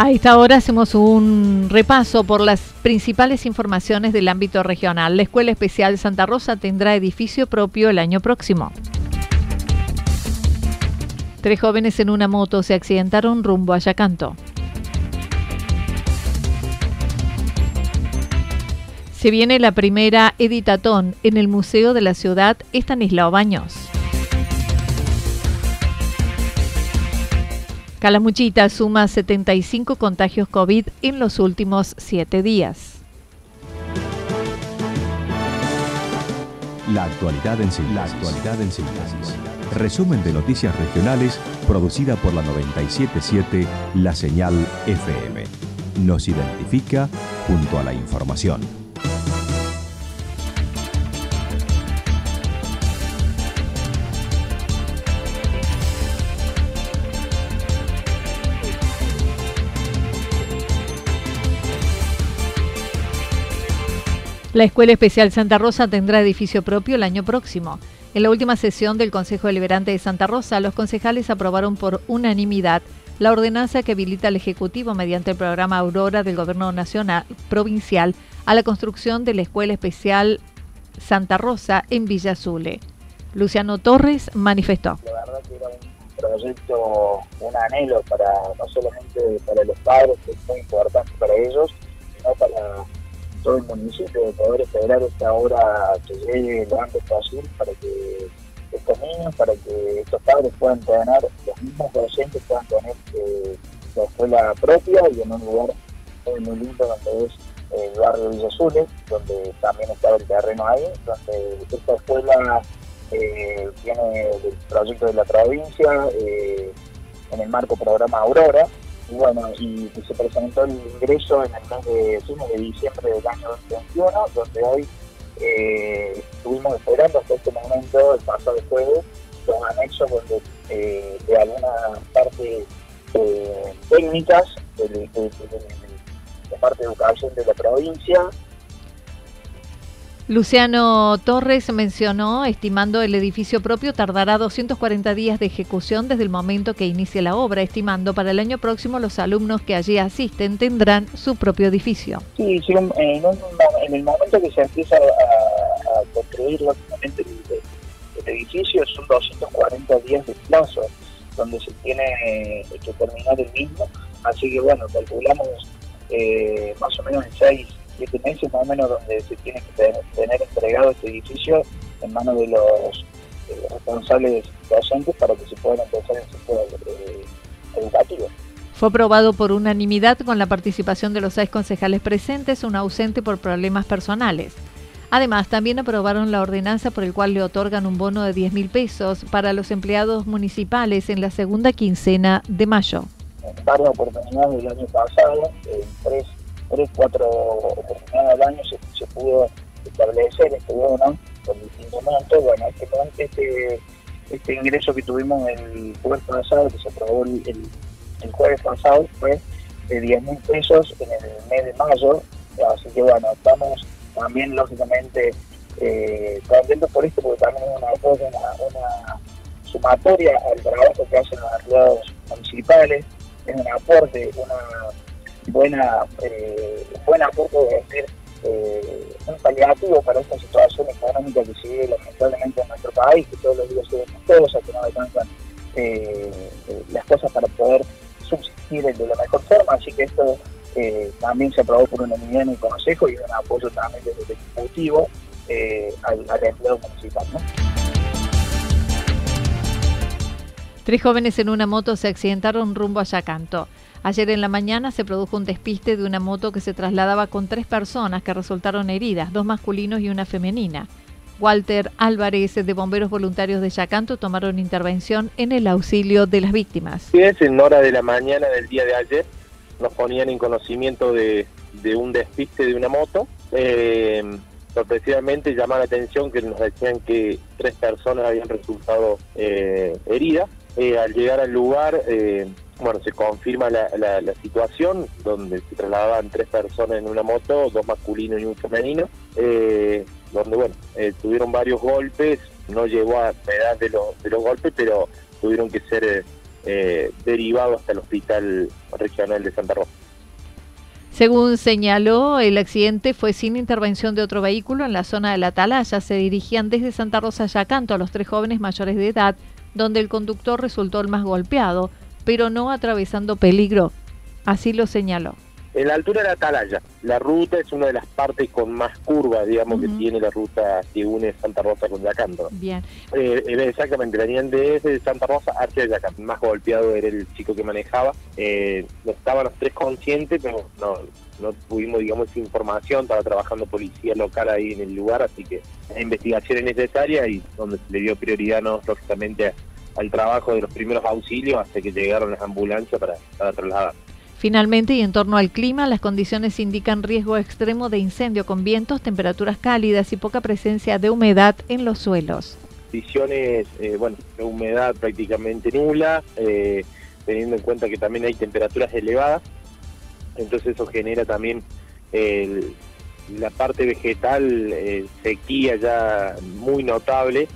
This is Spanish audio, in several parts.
A esta hora hacemos un repaso por las principales informaciones del ámbito regional. La Escuela Especial Santa Rosa tendrá edificio propio el año próximo. Tres jóvenes en una moto se accidentaron rumbo a Yacanto. Se viene la primera editatón en el Museo de la Ciudad Estanislao Baños. Calamuchita suma 75 contagios COVID en los últimos 7 días. La actualidad en síntesis. Resumen de noticias regionales producida por la 977 La Señal FM. Nos identifica junto a la información. La Escuela Especial Santa Rosa tendrá edificio propio el año próximo. En la última sesión del Consejo Deliberante de Santa Rosa, los concejales aprobaron por unanimidad la ordenanza que habilita al Ejecutivo mediante el programa Aurora del Gobierno Nacional Provincial a la construcción de la Escuela Especial Santa Rosa en Villa Azule. Luciano Torres manifestó. La verdad que era un proyecto, un anhelo para no solamente para los padres, que es muy importante para ellos, sino para todo el municipio de poder esperar esta hora que llegue lo antes posible para que estos niños, para que estos padres puedan tener, los mismos docentes puedan tener eh, la escuela propia y en un lugar muy, muy lindo donde es el barrio Villa Azules, donde también está el terreno ahí, donde esta escuela eh, tiene el proyecto de la provincia eh, en el marco programa Aurora, y bueno, y se presentó el ingreso en el mes de, de diciembre del año 2021, donde hoy eh, estuvimos esperando hasta este momento, el pasado jueves, los anexos donde eh, de alguna parte eh, técnicas de, de, de, parte de educación de la provincia Luciano Torres mencionó, estimando el edificio propio tardará 240 días de ejecución desde el momento que inicie la obra, estimando para el año próximo los alumnos que allí asisten tendrán su propio edificio. Sí, sí en, en, el momento que se empieza a, construir lógicamente el, edificio son 240 días de plazo donde se tiene eh, que terminar el mismo, así que bueno, calculamos eh, más o menos en seis siete meses más o menos donde se tiene que tener, entregado este edificio en manos de los, responsables docentes para que se pueda empezar el sector eh, educativo. Fue aprobado por unanimidad con la participación de los seis concejales presentes, un ausente por problemas personales. Además, también aprobaron la ordenanza por el cual le otorgan un bono de 10 mil pesos para los empleados municipales en la segunda quincena de mayo. En varias oportunidades del año pasado, en tres tres, cuatro oportunidades al año se, pudo establecer este bono con distintos montos. Bueno, este, este, este ingreso que tuvimos el jueves pasado, que se aprobó el, el, jueves pasado, fue de 10 mil pesos en el mes de mayo. Así que bueno, estamos también lógicamente eh, contentos por esto, porque también es una, una, una sumatoria al trabajo que hacen los aliados municipales, es un aporte, una buena, eh, buen aporte de decir eh, un paliativo para esta situación económica que se vive lamentablemente en nuestro país, que todos los días se ven cosas, que no alcanzan eh, las cosas para poder subsistir de la mejor forma, así que esto también se aprobó por unanimidad en el Consejo y un apoyo también desde el Ejecutivo al, al empleo municipal. Tres jóvenes en una moto se accidentaron rumbo a Yacanto. Ayer en la mañana se produjo un despiste de una moto que se trasladaba con tres personas que resultaron heridas, dos masculinos y una femenina. Walter Álvarez de Bomberos Voluntarios de Yacanto tomaron intervención en el auxilio de las víctimas. En hora de la mañana del día de ayer nos ponían en conocimiento de, un despiste de una moto. Eh, sorpresivamente llama la atención que nos decían que tres personas habían resultado eh, heridas. Eh, al llegar al lugar, eh, bueno, se confirma la, situación, donde se trasladaban tres personas en una moto, dos masculinos y un femenino, eh, donde, bueno, tuvieron varios golpes, no llegó a la edad de, los golpes, pero tuvieron que ser derivados hasta el Hospital Regional de Santa Rosa. Según señaló, el accidente fue sin intervención de otro vehículo en la zona de la Atalaya. Se dirigían desde Santa Rosa a Yacanto a los tres jóvenes mayores de edad donde el conductor resultó el más golpeado, pero no atravesando peligro. Así lo señaló. En la altura de la Atalaya, la ruta es una de las partes con más curvas, digamos, que tiene la ruta que une Santa Rosa con Yacanto. Bien. Eh, exactamente, venían desde Santa Rosa hacia Yacanto. Más golpeado era el chico que manejaba. Eh, estaban los tres conscientes, pero no, no tuvimos, digamos, esa información. Estaba trabajando policía local ahí en el lugar, así que la investigación es necesaria y donde se le dio prioridad, no, lógicamente, al trabajo de los primeros auxilios hasta que llegaron las ambulancias para, trasladar. Finalmente, y en torno al clima, las condiciones indican riesgo extremo de incendio con vientos, temperaturas cálidas y poca presencia de humedad en los suelos. Condiciones, eh, bueno, de humedad prácticamente nula, eh, teniendo en cuenta que también hay temperaturas elevadas, entonces eso genera también la parte vegetal, eh, sequía ya muy notable,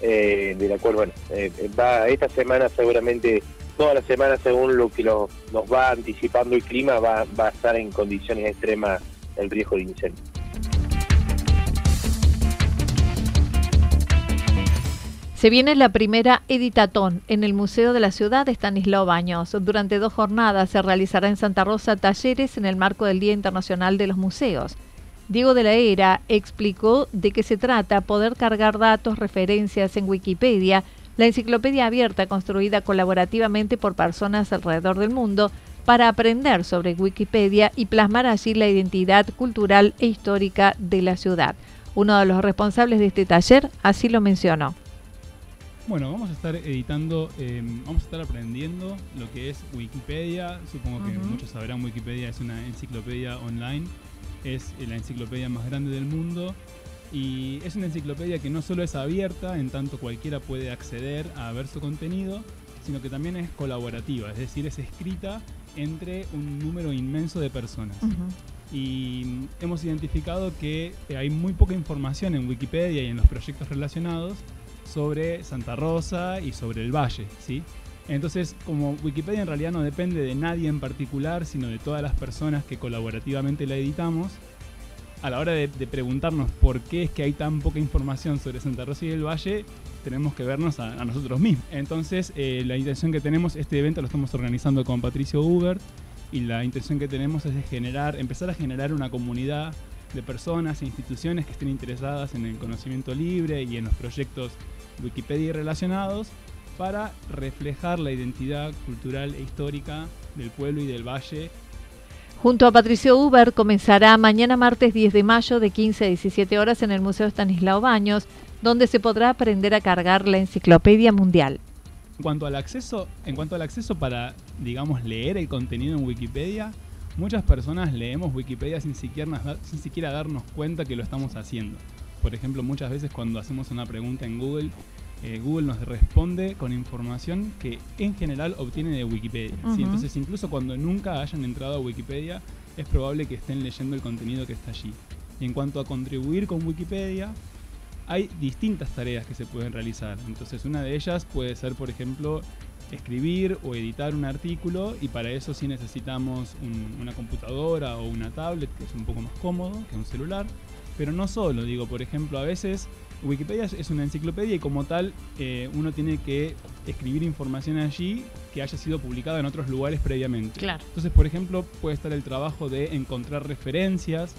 eh, de la cual, bueno, eh, va esta semana seguramente, toda la semana según lo que nos va anticipando el clima, va, a estar en condiciones extremas el riesgo de incendio. Se viene la primera Editatón en el Museo de la Ciudad de Estanislao Baños. Durante dos jornadas se realizará en Santa Rosa talleres en el marco del Día Internacional de los Museos. Diego de la Era explicó de qué se trata poder cargar datos, referencias en Wikipedia, la enciclopedia abierta construida colaborativamente por personas alrededor del mundo para aprender sobre Wikipedia y plasmar allí la identidad cultural e histórica de la ciudad. Uno de los responsables de este taller así lo mencionó. Bueno, vamos a estar editando, em, vamos a estar aprendiendo lo que es Wikipedia. Supongo que muchos sabrán, Wikipedia es una enciclopedia online es la enciclopedia más grande del mundo y es una enciclopedia que no solo es abierta, en tanto cualquiera puede acceder a ver su contenido, sino que también es colaborativa, es decir, es escrita entre un número inmenso de personas. Y hemos identificado que hay muy poca información en Wikipedia y en los proyectos relacionados sobre Santa Rosa y sobre el Valle, ¿sí? Entonces, como Wikipedia en realidad no depende de nadie en particular, sino de todas las personas que colaborativamente la editamos, a la hora de, preguntarnos por qué es que hay tan poca información sobre Santa Rosa y el Valle, tenemos que vernos a, nosotros mismos. Entonces, eh, la intención que tenemos, este evento lo estamos organizando con Patricio Uber, y la intención que tenemos es de generar, empezar a generar una comunidad de personas e instituciones que estén interesadas en el conocimiento libre y en los proyectos Wikipedia relacionados para reflejar la identidad cultural e histórica del pueblo y del valle. Junto a Patricio Uber comenzará mañana martes 10 de mayo de 15 a 17 horas en el Museo Stanislao Baños, donde se podrá aprender a cargar la enciclopedia mundial. En cuanto al acceso, en cuanto al acceso para, digamos, leer el contenido en Wikipedia, muchas personas leemos Wikipedia sin siquiera, sin siquiera darnos cuenta que lo estamos haciendo. Por ejemplo, muchas veces cuando hacemos una pregunta en Google eh, Google nos responde con información que en general obtiene de Wikipedia. Entonces, incluso cuando nunca hayan entrado a Wikipedia, es probable que estén leyendo el contenido que está allí. Y en cuanto a contribuir con Wikipedia, hay distintas tareas que se pueden realizar. Entonces una de ellas puede ser, por ejemplo, escribir o editar un artículo y para eso sí necesitamos una computadora o una tablet, que es un poco más cómodo que un celular. Pero no solo, digo, por ejemplo, a veces Wikipedia es una enciclopedia y como tal eh, uno tiene que escribir información allí que haya sido publicada en otros lugares previamente. Claro. Entonces, por ejemplo, puede estar el trabajo de encontrar referencias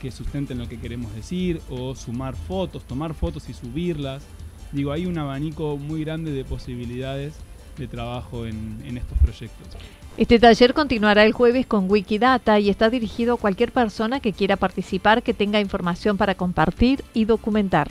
que sustenten lo que queremos decir o sumar fotos, tomar fotos y subirlas. Digo, hay un abanico muy grande de posibilidades de trabajo en, en estos proyectos. Este taller continuará el jueves con Wikidata y está dirigido a cualquier persona que quiera participar, que tenga información para compartir y documentar.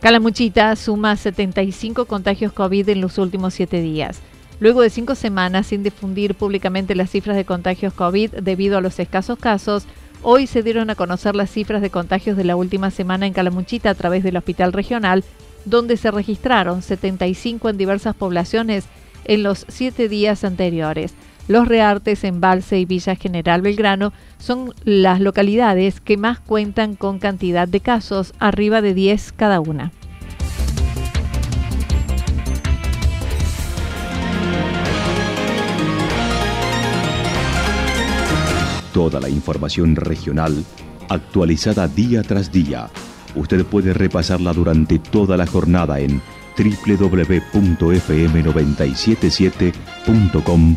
Calamuchita suma 75 contagios COVID en los últimos siete días. Luego de cinco semanas sin difundir públicamente las cifras de contagios COVID debido a los escasos casos, hoy se dieron a conocer las cifras de contagios de la última semana en Calamuchita a través del hospital regional, donde se registraron 75 en diversas poblaciones en los siete días anteriores. Los Reartes, Embalse y Villa General Belgrano son las localidades que más cuentan con cantidad de casos, arriba de 10 cada una. Toda la información regional actualizada día tras día. Usted puede repasarla durante toda la jornada en www.fm977.com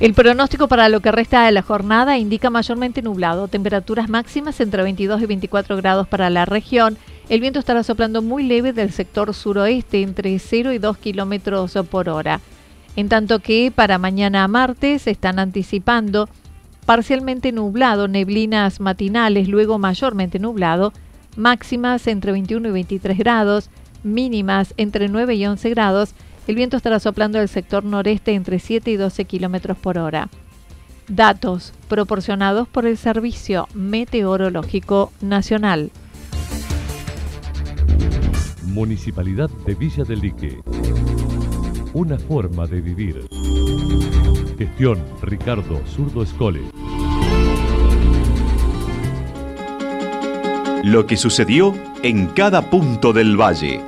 El pronóstico para lo que resta de la jornada indica mayormente nublado, temperaturas máximas entre 22 y 24 grados para la región. El viento estará soplando muy leve del sector suroeste, entre 0 y 2 kilómetros por hora. En tanto que para mañana martes están anticipando parcialmente nublado, neblinas matinales, luego mayormente nublado, máximas entre 21 y 23 grados, mínimas entre 9 y 11 grados el viento estará soplando del sector noreste entre 7 y 12 kilómetros por hora. Datos proporcionados por el Servicio Meteorológico Nacional. Municipalidad de Villa del Lique. Una forma de vivir. Gestión Ricardo Zurdo Escole. Lo que sucedió en cada punto del valle.